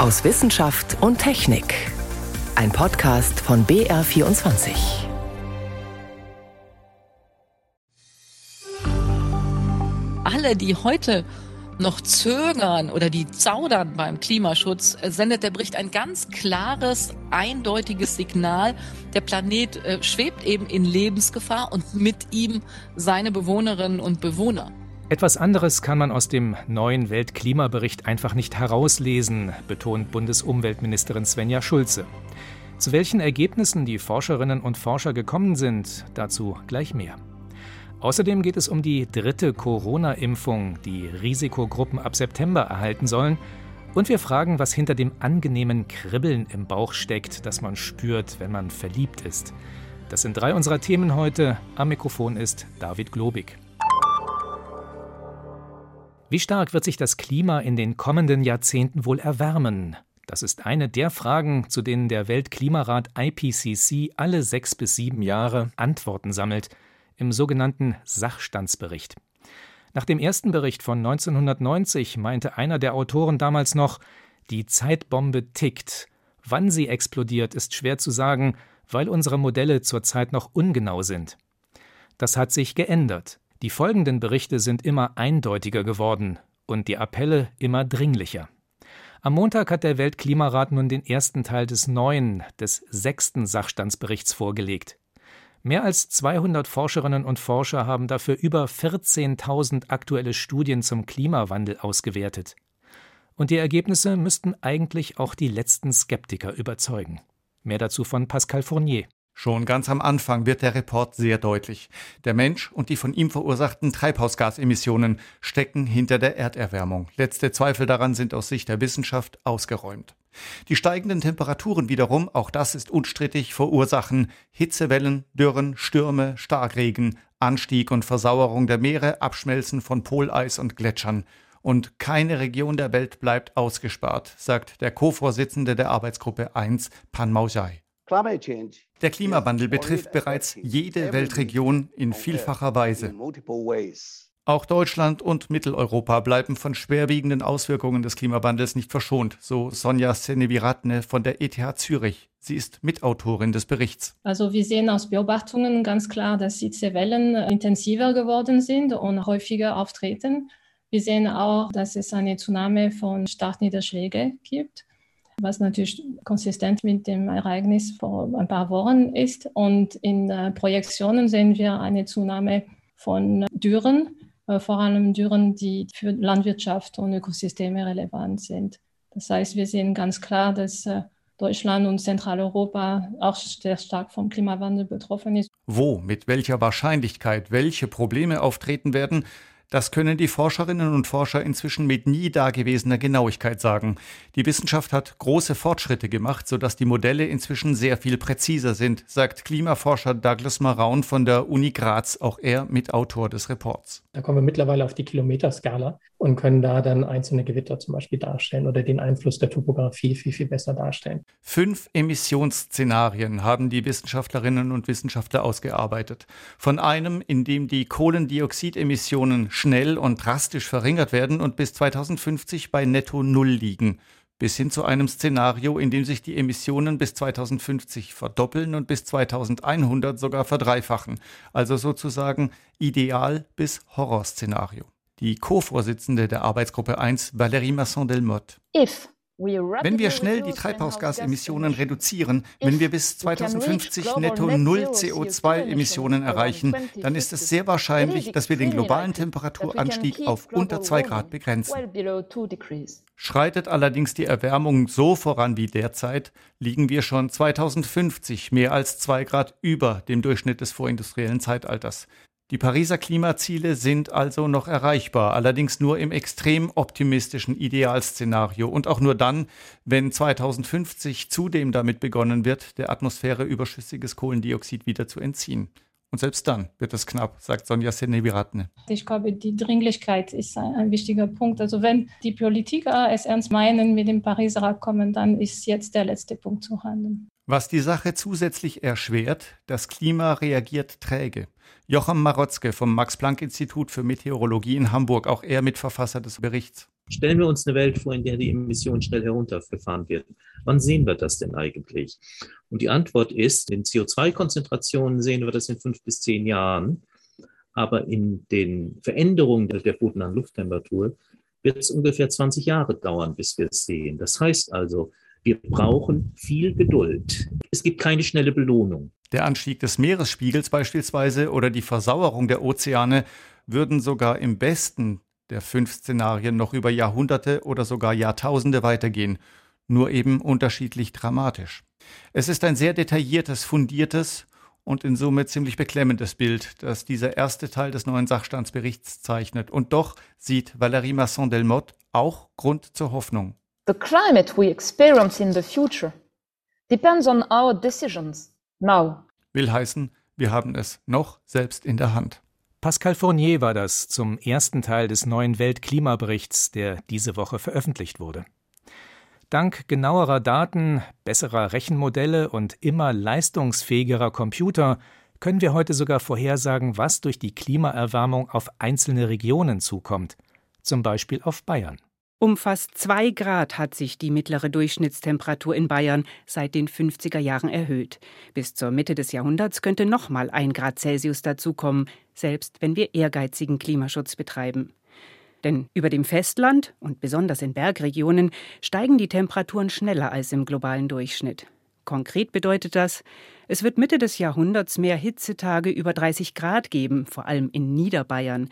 aus Wissenschaft und Technik. Ein Podcast von BR24. Alle, die heute noch zögern oder die zaudern beim Klimaschutz, sendet der Bericht ein ganz klares, eindeutiges Signal. Der Planet äh, schwebt eben in Lebensgefahr und mit ihm seine Bewohnerinnen und Bewohner. Etwas anderes kann man aus dem neuen Weltklimabericht einfach nicht herauslesen, betont Bundesumweltministerin Svenja Schulze. Zu welchen Ergebnissen die Forscherinnen und Forscher gekommen sind, dazu gleich mehr. Außerdem geht es um die dritte Corona-Impfung, die Risikogruppen ab September erhalten sollen. Und wir fragen, was hinter dem angenehmen Kribbeln im Bauch steckt, das man spürt, wenn man verliebt ist. Das sind drei unserer Themen heute. Am Mikrofon ist David Globig. Wie stark wird sich das Klima in den kommenden Jahrzehnten wohl erwärmen? Das ist eine der Fragen, zu denen der Weltklimarat IPCC alle sechs bis sieben Jahre Antworten sammelt, im sogenannten Sachstandsbericht. Nach dem ersten Bericht von 1990 meinte einer der Autoren damals noch, die Zeitbombe tickt. Wann sie explodiert, ist schwer zu sagen, weil unsere Modelle zurzeit noch ungenau sind. Das hat sich geändert. Die folgenden Berichte sind immer eindeutiger geworden und die Appelle immer dringlicher. Am Montag hat der Weltklimarat nun den ersten Teil des neuen, des sechsten Sachstandsberichts vorgelegt. Mehr als 200 Forscherinnen und Forscher haben dafür über 14.000 aktuelle Studien zum Klimawandel ausgewertet. Und die Ergebnisse müssten eigentlich auch die letzten Skeptiker überzeugen. Mehr dazu von Pascal Fournier. Schon ganz am Anfang wird der Report sehr deutlich. Der Mensch und die von ihm verursachten Treibhausgasemissionen stecken hinter der Erderwärmung. Letzte Zweifel daran sind aus Sicht der Wissenschaft ausgeräumt. Die steigenden Temperaturen wiederum, auch das ist unstrittig, verursachen Hitzewellen, Dürren, Stürme, Starkregen, Anstieg und Versauerung der Meere, Abschmelzen von Poleis und Gletschern. Und keine Region der Welt bleibt ausgespart, sagt der Co-Vorsitzende der Arbeitsgruppe 1, Pan Maujai. Der Klimawandel betrifft bereits jede Weltregion in vielfacher Weise. Auch Deutschland und Mitteleuropa bleiben von schwerwiegenden Auswirkungen des Klimawandels nicht verschont, so Sonja Seneviratne von der ETH Zürich. Sie ist Mitautorin des Berichts. Also wir sehen aus Beobachtungen ganz klar, dass Hitzewellen intensiver geworden sind und häufiger auftreten. Wir sehen auch, dass es eine Zunahme von Starkniederschlägen gibt was natürlich konsistent mit dem Ereignis vor ein paar Wochen ist. Und in äh, Projektionen sehen wir eine Zunahme von Dürren, äh, vor allem Dürren, die für Landwirtschaft und Ökosysteme relevant sind. Das heißt, wir sehen ganz klar, dass äh, Deutschland und Zentraleuropa auch sehr stark vom Klimawandel betroffen ist. Wo, mit welcher Wahrscheinlichkeit welche Probleme auftreten werden, das können die Forscherinnen und Forscher inzwischen mit nie dagewesener Genauigkeit sagen. Die Wissenschaft hat große Fortschritte gemacht, sodass die Modelle inzwischen sehr viel präziser sind, sagt Klimaforscher Douglas Maraun von der Uni Graz, auch er Mitautor des Reports. Da kommen wir mittlerweile auf die Kilometerskala und können da dann einzelne Gewitter zum Beispiel darstellen oder den Einfluss der Topografie viel, viel besser darstellen. Fünf Emissionsszenarien haben die Wissenschaftlerinnen und Wissenschaftler ausgearbeitet. Von einem, in dem die Kohlendioxidemissionen schnell und drastisch verringert werden und bis 2050 bei netto Null liegen, bis hin zu einem Szenario, in dem sich die Emissionen bis 2050 verdoppeln und bis 2100 sogar verdreifachen, also sozusagen Ideal- bis Horrorszenario. Die Co-Vorsitzende der Arbeitsgruppe 1, Valérie Masson-Delmotte. If wenn wir schnell die Treibhausgasemissionen reduzieren, wenn wir bis 2050 netto Null CO2-Emissionen erreichen, dann ist es sehr wahrscheinlich, dass wir den globalen Temperaturanstieg auf unter 2 Grad begrenzen. Schreitet allerdings die Erwärmung so voran wie derzeit, liegen wir schon 2050 mehr als 2 Grad über dem Durchschnitt des vorindustriellen Zeitalters. Die Pariser Klimaziele sind also noch erreichbar, allerdings nur im extrem optimistischen Idealszenario und auch nur dann, wenn 2050 zudem damit begonnen wird, der Atmosphäre überschüssiges Kohlendioxid wieder zu entziehen. Und selbst dann wird es knapp, sagt Sonja Seneviratne. Ich glaube, die Dringlichkeit ist ein, wichtiger Punkt. Also wenn die Politiker es ernst meinen mit dem Pariser Abkommen, dann ist jetzt der letzte Punkt zu handeln. Was die Sache zusätzlich erschwert, das Klima reagiert träge. Joachim Marotzke vom Max-Planck-Institut für Meteorologie in Hamburg, auch er Mitverfasser des Berichts. Stellen wir uns eine Welt vor, in der die Emissionen schnell heruntergefahren werden. Wann sehen wir das denn eigentlich? Und die Antwort ist, in CO2-Konzentrationen sehen wir das in fünf bis zehn Jahren. Aber in den Veränderungen der bodennahen Lufttemperatur wird es ungefähr 20 Jahre dauern, bis wir es sehen. Das heißt also, wir brauchen viel Geduld. Es gibt keine schnelle Belohnung. Der Anstieg des Meeresspiegels beispielsweise oder die Versauerung der Ozeane würden sogar im besten der fünf Szenarien noch über Jahrhunderte oder sogar Jahrtausende weitergehen, nur eben unterschiedlich dramatisch. Es ist ein sehr detailliertes, fundiertes und in Summe ziemlich beklemmendes Bild, das dieser erste Teil des neuen Sachstandsberichts zeichnet. Und doch sieht Valérie Masson-Delmotte auch Grund zur Hoffnung. The climate we experience in the future depends on our decisions now. Will heißen, wir haben es noch selbst in der Hand. Pascal Fournier war das zum ersten Teil des neuen Weltklimaberichts, der diese Woche veröffentlicht wurde. Dank genauerer Daten, besserer Rechenmodelle und immer leistungsfähigerer Computer können wir heute sogar vorhersagen, was durch die Klimaerwärmung auf einzelne Regionen zukommt, zum Beispiel auf Bayern. Um fast zwei Grad hat sich die mittlere Durchschnittstemperatur in Bayern seit den 50er Jahren erhöht. Bis zur Mitte des Jahrhunderts könnte nochmal ein Grad Celsius dazukommen, selbst wenn wir ehrgeizigen Klimaschutz betreiben. Denn über dem Festland und besonders in Bergregionen steigen die Temperaturen schneller als im globalen Durchschnitt. Konkret bedeutet das, es wird Mitte des Jahrhunderts mehr Hitzetage über 30 Grad geben, vor allem in Niederbayern.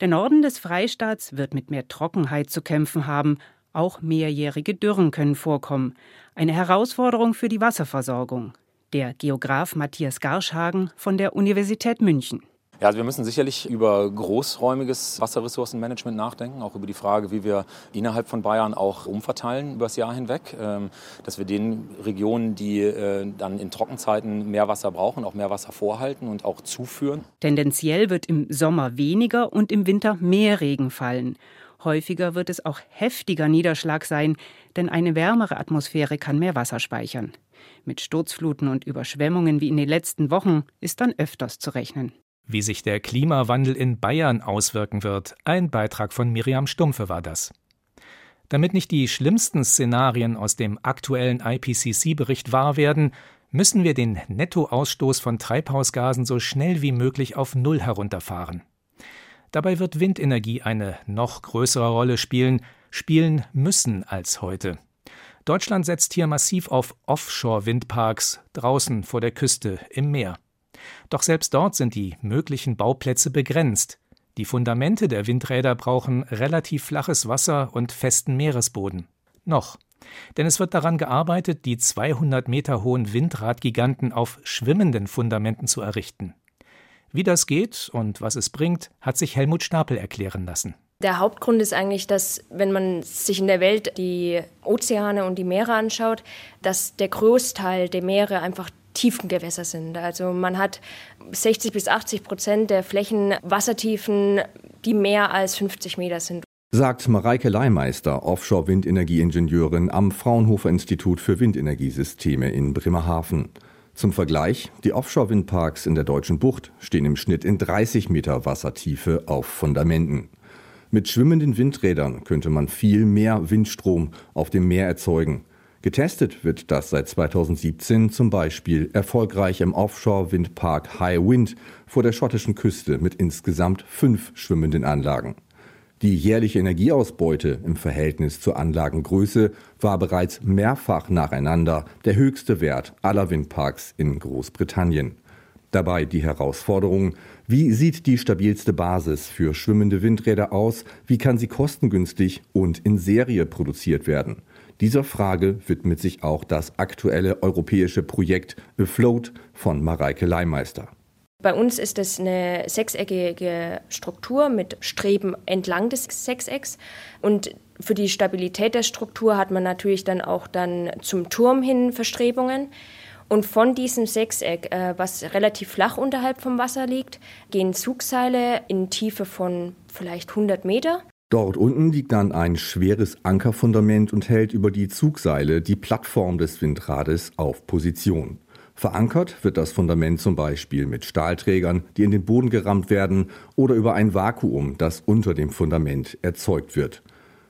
Der Norden des Freistaats wird mit mehr Trockenheit zu kämpfen haben. Auch mehrjährige Dürren können vorkommen. Eine Herausforderung für die Wasserversorgung. Der Geograf Matthias Garschhagen von der Universität München. Ja, also wir müssen sicherlich über großräumiges Wasserressourcenmanagement nachdenken, auch über die Frage, wie wir innerhalb von Bayern auch umverteilen über das Jahr hinweg, ähm, dass wir den Regionen, die äh, dann in Trockenzeiten mehr Wasser brauchen, auch mehr Wasser vorhalten und auch zuführen. Tendenziell wird im Sommer weniger und im Winter mehr Regen fallen. Häufiger wird es auch heftiger Niederschlag sein, denn eine wärmere Atmosphäre kann mehr Wasser speichern. Mit Sturzfluten und Überschwemmungen wie in den letzten Wochen ist dann öfters zu rechnen. Wie sich der Klimawandel in Bayern auswirken wird, ein Beitrag von Miriam Stumpfe war das. Damit nicht die schlimmsten Szenarien aus dem aktuellen IPCC-Bericht wahr werden, müssen wir den Nettoausstoß von Treibhausgasen so schnell wie möglich auf Null herunterfahren. Dabei wird Windenergie eine noch größere Rolle spielen, spielen müssen als heute. Deutschland setzt hier massiv auf Offshore-Windparks draußen vor der Küste im Meer. Doch selbst dort sind die möglichen Bauplätze begrenzt. Die Fundamente der Windräder brauchen relativ flaches Wasser und festen Meeresboden. Noch. Denn es wird daran gearbeitet, die 200 Meter hohen Windradgiganten auf schwimmenden Fundamenten zu errichten. Wie das geht und was es bringt, hat sich Helmut Stapel erklären lassen. Der Hauptgrund ist eigentlich, dass wenn man sich in der Welt die Ozeane und die Meere anschaut, dass der Großteil der Meere einfach Tiefengewässer sind. Also man hat 60 bis 80 Prozent der Flächen Wassertiefen, die mehr als 50 Meter sind. Sagt Mareike Leimeister, Offshore-Windenergieingenieurin am Fraunhofer Institut für Windenergiesysteme in Bremerhaven. Zum Vergleich, die Offshore-Windparks in der deutschen Bucht stehen im Schnitt in 30 Meter Wassertiefe auf Fundamenten. Mit schwimmenden Windrädern könnte man viel mehr Windstrom auf dem Meer erzeugen. Getestet wird das seit 2017 zum Beispiel erfolgreich im Offshore-Windpark High Wind vor der schottischen Küste mit insgesamt fünf schwimmenden Anlagen. Die jährliche Energieausbeute im Verhältnis zur Anlagengröße war bereits mehrfach nacheinander der höchste Wert aller Windparks in Großbritannien. Dabei die Herausforderung, wie sieht die stabilste Basis für schwimmende Windräder aus, wie kann sie kostengünstig und in Serie produziert werden. Dieser Frage widmet sich auch das aktuelle europäische Projekt Afloat von Mareike Leimeister. Bei uns ist es eine sechseckige Struktur mit Streben entlang des Sechsecks und für die Stabilität der Struktur hat man natürlich dann auch dann zum Turm hin Verstrebungen. Und von diesem Sechseck, äh, was relativ flach unterhalb vom Wasser liegt, gehen Zugseile in Tiefe von vielleicht 100 Meter. Dort unten liegt dann ein schweres Ankerfundament und hält über die Zugseile die Plattform des Windrades auf Position. Verankert wird das Fundament zum Beispiel mit Stahlträgern, die in den Boden gerammt werden, oder über ein Vakuum, das unter dem Fundament erzeugt wird.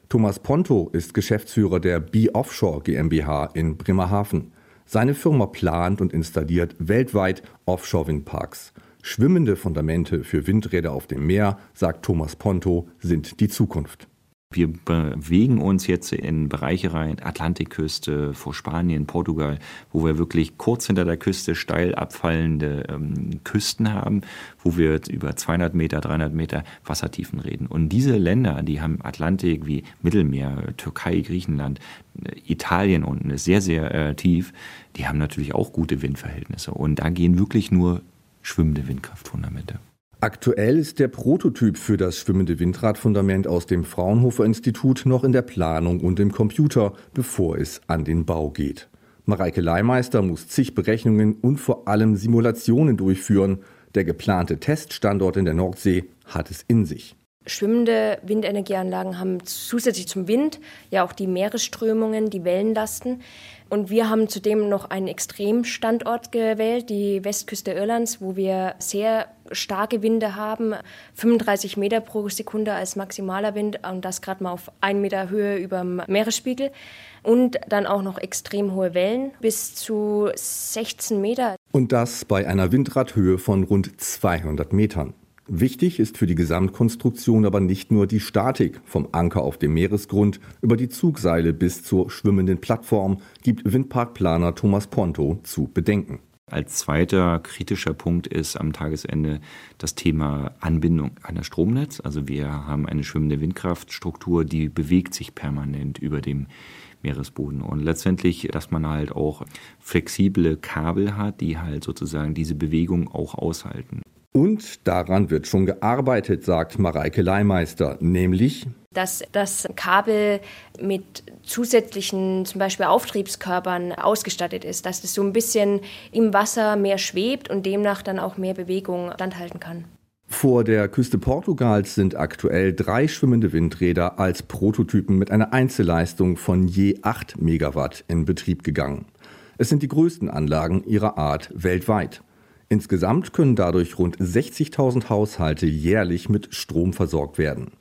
Thomas Ponto ist Geschäftsführer der B Offshore GmbH in Bremerhaven. Seine Firma plant und installiert weltweit Offshore-Windparks. Schwimmende Fundamente für Windräder auf dem Meer, sagt Thomas Ponto, sind die Zukunft. Wir bewegen uns jetzt in Bereiche rein, Atlantikküste, vor Spanien, Portugal, wo wir wirklich kurz hinter der Küste steil abfallende ähm, Küsten haben, wo wir über 200 Meter, 300 Meter Wassertiefen reden. Und diese Länder, die haben Atlantik wie Mittelmeer, Türkei, Griechenland, Italien unten ist sehr, sehr äh, tief, die haben natürlich auch gute Windverhältnisse. Und da gehen wirklich nur schwimmende Windkraftfundamente. Aktuell ist der Prototyp für das schwimmende Windradfundament aus dem Fraunhofer Institut noch in der Planung und im Computer, bevor es an den Bau geht. Mareike Leimeister muss zig Berechnungen und vor allem Simulationen durchführen. Der geplante Teststandort in der Nordsee hat es in sich. Schwimmende Windenergieanlagen haben zusätzlich zum Wind ja auch die Meeresströmungen, die Wellenlasten. Und wir haben zudem noch einen Extremstandort gewählt, die Westküste Irlands, wo wir sehr starke Winde haben, 35 Meter pro Sekunde als maximaler Wind und das gerade mal auf 1 Meter Höhe über dem Meeresspiegel. Und dann auch noch extrem hohe Wellen bis zu 16 Meter. Und das bei einer Windradhöhe von rund 200 Metern. Wichtig ist für die Gesamtkonstruktion aber nicht nur die Statik vom Anker auf dem Meeresgrund über die Zugseile bis zur schwimmenden Plattform, gibt Windparkplaner Thomas Ponto zu bedenken. Als zweiter kritischer Punkt ist am Tagesende das Thema Anbindung an das Stromnetz. Also wir haben eine schwimmende Windkraftstruktur, die bewegt sich permanent über dem Meeresboden. Und letztendlich, dass man halt auch flexible Kabel hat, die halt sozusagen diese Bewegung auch aushalten. Und daran wird schon gearbeitet, sagt Mareike Leimeister, nämlich dass das Kabel mit zusätzlichen zum Beispiel Auftriebskörpern ausgestattet ist, dass es so ein bisschen im Wasser mehr schwebt und demnach dann auch mehr Bewegung standhalten kann. Vor der Küste Portugals sind aktuell drei schwimmende Windräder als Prototypen mit einer Einzelleistung von je 8 Megawatt in Betrieb gegangen. Es sind die größten Anlagen ihrer Art weltweit. Insgesamt können dadurch rund 60.000 Haushalte jährlich mit Strom versorgt werden.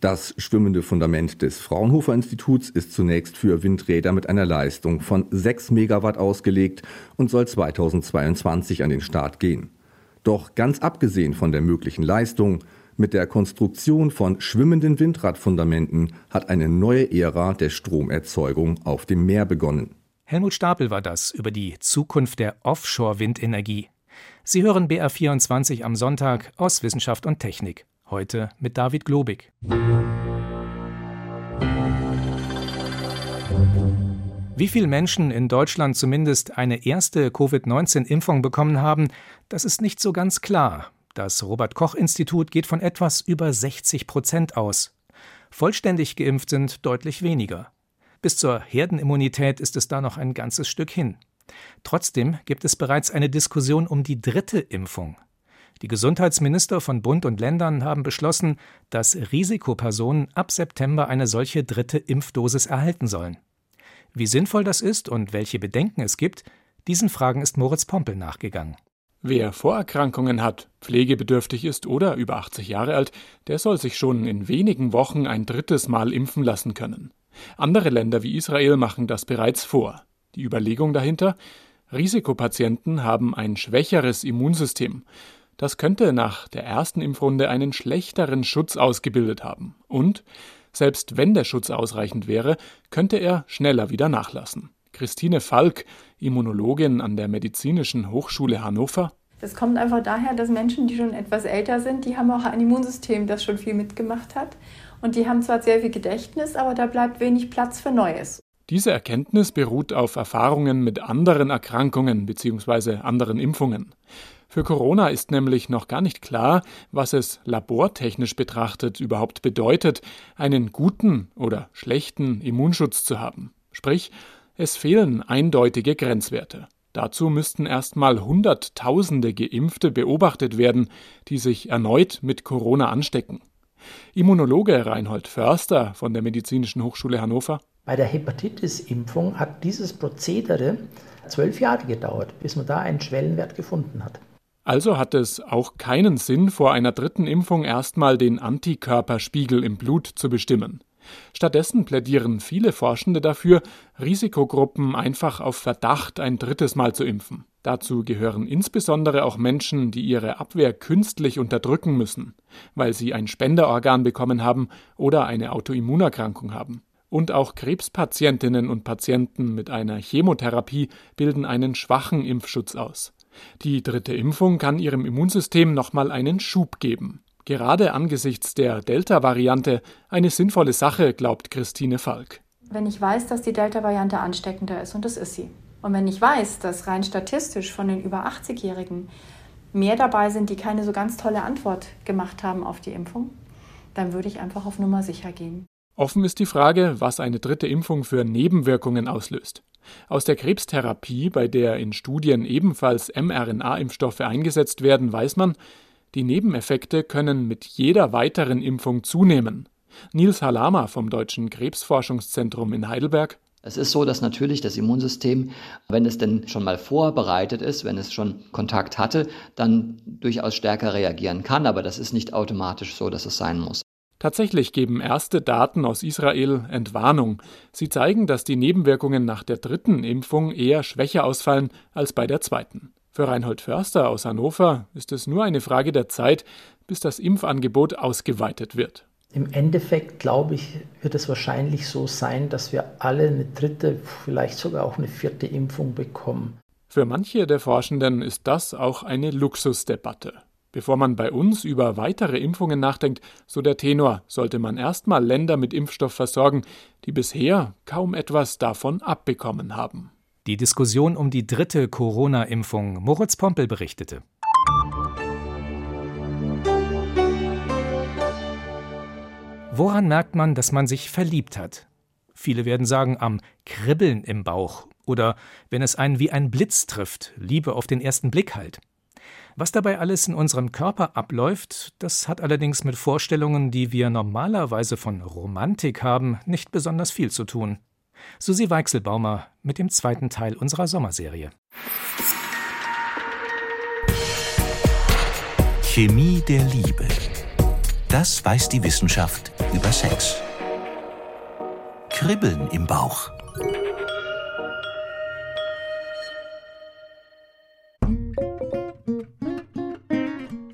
Das schwimmende Fundament des Fraunhofer Instituts ist zunächst für Windräder mit einer Leistung von 6 Megawatt ausgelegt und soll 2022 an den Start gehen. Doch ganz abgesehen von der möglichen Leistung, mit der Konstruktion von schwimmenden Windradfundamenten hat eine neue Ära der Stromerzeugung auf dem Meer begonnen. Helmut Stapel war das über die Zukunft der Offshore-Windenergie. Sie hören BR24 am Sonntag aus Wissenschaft und Technik. Heute mit David Globig. Wie viele Menschen in Deutschland zumindest eine erste Covid-19-Impfung bekommen haben, das ist nicht so ganz klar. Das Robert Koch Institut geht von etwas über 60 Prozent aus. Vollständig geimpft sind deutlich weniger. Bis zur Herdenimmunität ist es da noch ein ganzes Stück hin. Trotzdem gibt es bereits eine Diskussion um die dritte Impfung. Die Gesundheitsminister von Bund und Ländern haben beschlossen, dass Risikopersonen ab September eine solche dritte Impfdosis erhalten sollen. Wie sinnvoll das ist und welche Bedenken es gibt, diesen Fragen ist Moritz Pompel nachgegangen. Wer Vorerkrankungen hat, pflegebedürftig ist oder über 80 Jahre alt, der soll sich schon in wenigen Wochen ein drittes Mal impfen lassen können. Andere Länder wie Israel machen das bereits vor. Die Überlegung dahinter? Risikopatienten haben ein schwächeres Immunsystem. Das könnte nach der ersten Impfrunde einen schlechteren Schutz ausgebildet haben. Und selbst wenn der Schutz ausreichend wäre, könnte er schneller wieder nachlassen. Christine Falk, Immunologin an der Medizinischen Hochschule Hannover. Das kommt einfach daher, dass Menschen, die schon etwas älter sind, die haben auch ein Immunsystem, das schon viel mitgemacht hat. Und die haben zwar sehr viel Gedächtnis, aber da bleibt wenig Platz für Neues. Diese Erkenntnis beruht auf Erfahrungen mit anderen Erkrankungen bzw. anderen Impfungen. Für Corona ist nämlich noch gar nicht klar, was es labortechnisch betrachtet überhaupt bedeutet, einen guten oder schlechten Immunschutz zu haben. Sprich, es fehlen eindeutige Grenzwerte. Dazu müssten erstmal Hunderttausende Geimpfte beobachtet werden, die sich erneut mit Corona anstecken. Immunologe Reinhold Förster von der Medizinischen Hochschule Hannover Bei der Hepatitis-Impfung hat dieses Prozedere zwölf Jahre gedauert, bis man da einen Schwellenwert gefunden hat. Also hat es auch keinen Sinn, vor einer dritten Impfung erstmal den Antikörperspiegel im Blut zu bestimmen. Stattdessen plädieren viele Forschende dafür, Risikogruppen einfach auf Verdacht ein drittes Mal zu impfen. Dazu gehören insbesondere auch Menschen, die ihre Abwehr künstlich unterdrücken müssen, weil sie ein Spenderorgan bekommen haben oder eine Autoimmunerkrankung haben. Und auch Krebspatientinnen und Patienten mit einer Chemotherapie bilden einen schwachen Impfschutz aus. Die dritte Impfung kann ihrem Immunsystem nochmal einen Schub geben. Gerade angesichts der Delta-Variante eine sinnvolle Sache, glaubt Christine Falk. Wenn ich weiß, dass die Delta-Variante ansteckender ist, und das ist sie, und wenn ich weiß, dass rein statistisch von den über 80-Jährigen mehr dabei sind, die keine so ganz tolle Antwort gemacht haben auf die Impfung, dann würde ich einfach auf Nummer sicher gehen. Offen ist die Frage, was eine dritte Impfung für Nebenwirkungen auslöst. Aus der Krebstherapie, bei der in Studien ebenfalls mRNA-Impfstoffe eingesetzt werden, weiß man, die Nebeneffekte können mit jeder weiteren Impfung zunehmen. Nils Halama vom Deutschen Krebsforschungszentrum in Heidelberg. Es ist so, dass natürlich das Immunsystem, wenn es denn schon mal vorbereitet ist, wenn es schon Kontakt hatte, dann durchaus stärker reagieren kann. Aber das ist nicht automatisch so, dass es sein muss. Tatsächlich geben erste Daten aus Israel Entwarnung. Sie zeigen, dass die Nebenwirkungen nach der dritten Impfung eher schwächer ausfallen als bei der zweiten. Für Reinhold Förster aus Hannover ist es nur eine Frage der Zeit, bis das Impfangebot ausgeweitet wird. Im Endeffekt, glaube ich, wird es wahrscheinlich so sein, dass wir alle eine dritte, vielleicht sogar auch eine vierte Impfung bekommen. Für manche der Forschenden ist das auch eine Luxusdebatte. Bevor man bei uns über weitere Impfungen nachdenkt, so der Tenor, sollte man erstmal Länder mit Impfstoff versorgen, die bisher kaum etwas davon abbekommen haben. Die Diskussion um die dritte Corona-Impfung. Moritz Pompel berichtete. Woran merkt man, dass man sich verliebt hat? Viele werden sagen, am Kribbeln im Bauch oder wenn es einen wie ein Blitz trifft, Liebe auf den ersten Blick halt. Was dabei alles in unserem Körper abläuft, das hat allerdings mit Vorstellungen, die wir normalerweise von Romantik haben, nicht besonders viel zu tun. Susi Weichselbaumer mit dem zweiten Teil unserer Sommerserie. Chemie der Liebe. Das weiß die Wissenschaft über Sex. Kribbeln im Bauch.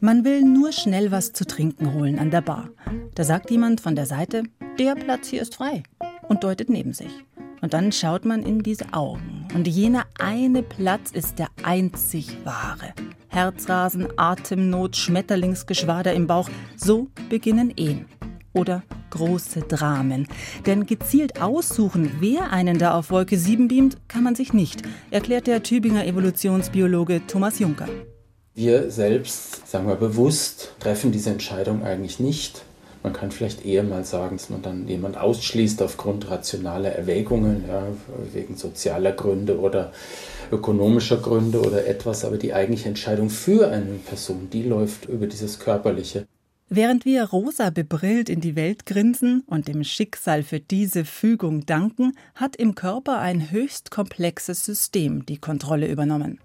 Man will nur schnell was zu trinken holen an der Bar. Da sagt jemand von der Seite, der Platz hier ist frei und deutet neben sich. Und dann schaut man in diese Augen. Und jener eine Platz ist der einzig wahre. Herzrasen, Atemnot, Schmetterlingsgeschwader im Bauch, so beginnen Ehen. Oder große Dramen. Denn gezielt aussuchen, wer einen da auf Wolke 7 beamt, kann man sich nicht, erklärt der Tübinger Evolutionsbiologe Thomas Juncker. Wir selbst, sagen wir bewusst, treffen diese Entscheidung eigentlich nicht. Man kann vielleicht eher mal sagen, dass man dann jemand ausschließt aufgrund rationaler Erwägungen, ja, wegen sozialer Gründe oder ökonomischer Gründe oder etwas, aber die eigentliche Entscheidung für eine Person, die läuft über dieses Körperliche. Während wir rosa bebrillt in die Welt grinsen und dem Schicksal für diese Fügung danken, hat im Körper ein höchst komplexes System die Kontrolle übernommen.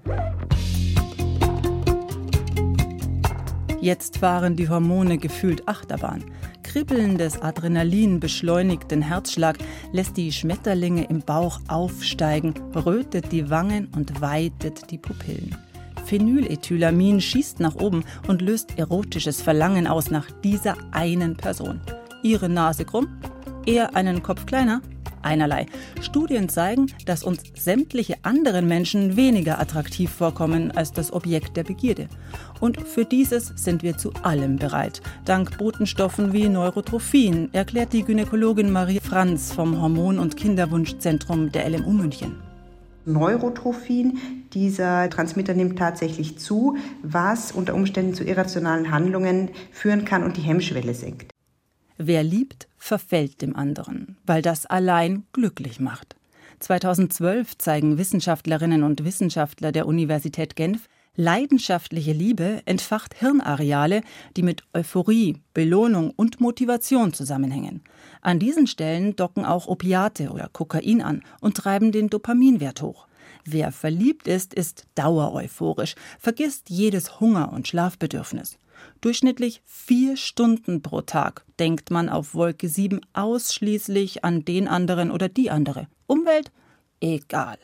Jetzt fahren die Hormone gefühlt Achterbahn. Kribbelndes Adrenalin beschleunigt den Herzschlag, lässt die Schmetterlinge im Bauch aufsteigen, rötet die Wangen und weitet die Pupillen. Phenylethylamin schießt nach oben und löst erotisches Verlangen aus nach dieser einen Person. Ihre Nase krumm, er einen Kopf kleiner, einerlei. Studien zeigen, dass uns sämtliche anderen Menschen weniger attraktiv vorkommen als das Objekt der Begierde. Und für dieses sind wir zu allem bereit. Dank Botenstoffen wie Neurotrophin, erklärt die Gynäkologin Marie Franz vom Hormon- und Kinderwunschzentrum der LMU München. Neurotrophin, dieser Transmitter nimmt tatsächlich zu, was unter Umständen zu irrationalen Handlungen führen kann und die Hemmschwelle senkt. Wer liebt, verfällt dem anderen, weil das allein glücklich macht. 2012 zeigen Wissenschaftlerinnen und Wissenschaftler der Universität Genf, Leidenschaftliche Liebe entfacht Hirnareale, die mit Euphorie, Belohnung und Motivation zusammenhängen. An diesen Stellen docken auch Opiate oder Kokain an und treiben den Dopaminwert hoch. Wer verliebt ist, ist dauereuphorisch, vergisst jedes Hunger- und Schlafbedürfnis. Durchschnittlich vier Stunden pro Tag denkt man auf Wolke 7 ausschließlich an den anderen oder die andere. Umwelt? Egal.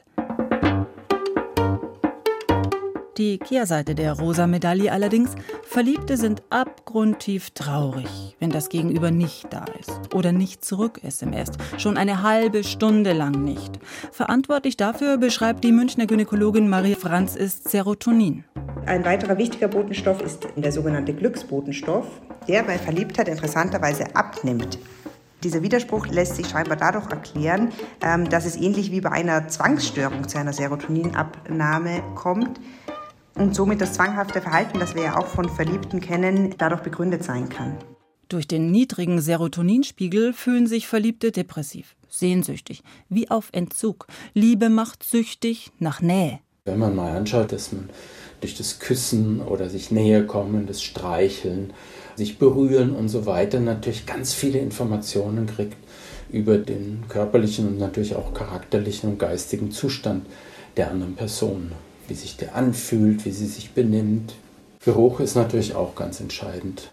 Die Kehrseite der rosa Medaille allerdings, Verliebte sind abgrundtief traurig, wenn das Gegenüber nicht da ist oder nicht zurück SMS, schon eine halbe Stunde lang nicht. Verantwortlich dafür beschreibt die Münchner Gynäkologin Marie Franz ist Serotonin. Ein weiterer wichtiger Botenstoff ist der sogenannte Glücksbotenstoff, der bei Verliebtheit interessanterweise abnimmt. Dieser Widerspruch lässt sich scheinbar dadurch erklären, ähm, dass es ähnlich wie bei einer Zwangsstörung zu einer Serotoninabnahme kommt und somit das zwanghafte Verhalten, das wir ja auch von Verliebten kennen, dadurch begründet sein kann. Durch den niedrigen Serotoninspiegel fühlen sich Verliebte depressiv, sehnsüchtig, wie auf Entzug. Liebe macht süchtig nach Nähe. Wenn man mal anschaut, dass man durch das Küssen oder sich näher kommen, das Streicheln, sich berühren und so weiter natürlich ganz viele Informationen kriegt über den körperlichen und natürlich auch charakterlichen und geistigen Zustand der anderen Person wie sich der anfühlt, wie sie sich benimmt. Geruch ist natürlich auch ganz entscheidend.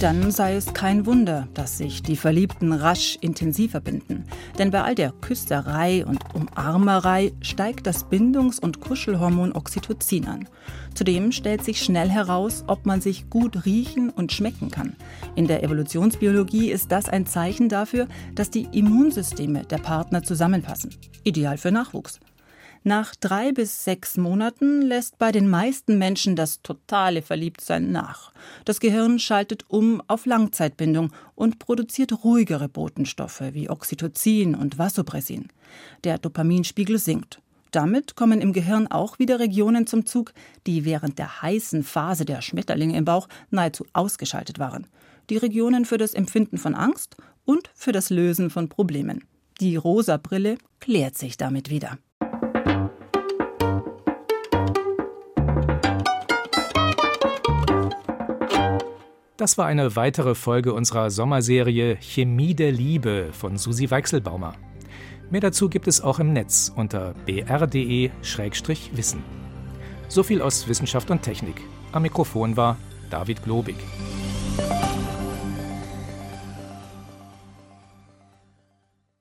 Dann sei es kein Wunder, dass sich die Verliebten rasch intensiver binden. Denn bei all der Küsterei und Umarmerei steigt das Bindungs- und Kuschelhormon Oxytocin an. Zudem stellt sich schnell heraus, ob man sich gut riechen und schmecken kann. In der Evolutionsbiologie ist das ein Zeichen dafür, dass die Immunsysteme der Partner zusammenpassen. Ideal für Nachwuchs. Nach drei bis sechs Monaten lässt bei den meisten Menschen das totale Verliebtsein nach. Das Gehirn schaltet um auf Langzeitbindung und produziert ruhigere Botenstoffe wie Oxytocin und Vasopressin. Der Dopaminspiegel sinkt. Damit kommen im Gehirn auch wieder Regionen zum Zug, die während der heißen Phase der Schmetterlinge im Bauch nahezu ausgeschaltet waren. Die Regionen für das Empfinden von Angst und für das Lösen von Problemen. Die rosa Brille klärt sich damit wieder. Das war eine weitere Folge unserer Sommerserie Chemie der Liebe von Susi Weichselbaumer. Mehr dazu gibt es auch im Netz unter br.de-wissen. So viel aus Wissenschaft und Technik. Am Mikrofon war David Globig.